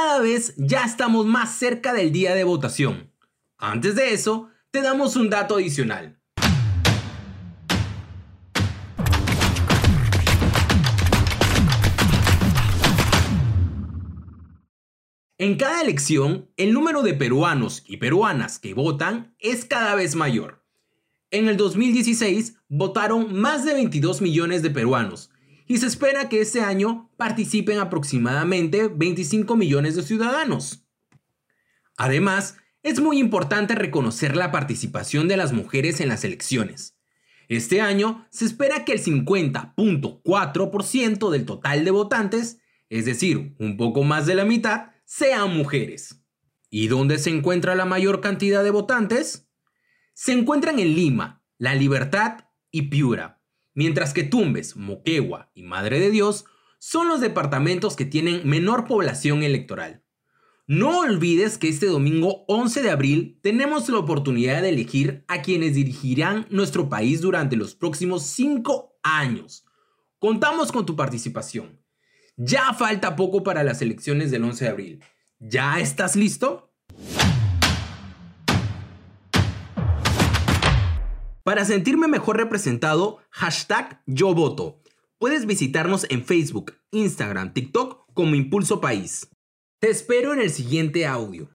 cada vez ya estamos más cerca del día de votación. Antes de eso, te damos un dato adicional. En cada elección, el número de peruanos y peruanas que votan es cada vez mayor. En el 2016 votaron más de 22 millones de peruanos y se espera que este año participen aproximadamente 25 millones de ciudadanos. Además, es muy importante reconocer la participación de las mujeres en las elecciones. Este año se espera que el 50.4% del total de votantes, es decir, un poco más de la mitad, sean mujeres. ¿Y dónde se encuentra la mayor cantidad de votantes? Se encuentran en Lima, La Libertad y Piura, mientras que Tumbes, Moquegua y Madre de Dios son los departamentos que tienen menor población electoral. No olvides que este domingo 11 de abril tenemos la oportunidad de elegir a quienes dirigirán nuestro país durante los próximos 5 años. Contamos con tu participación. Ya falta poco para las elecciones del 11 de abril. ¿Ya estás listo? Para sentirme mejor representado, hashtag yo voto. Puedes visitarnos en Facebook, Instagram, TikTok como Impulso País. Te espero en el siguiente audio.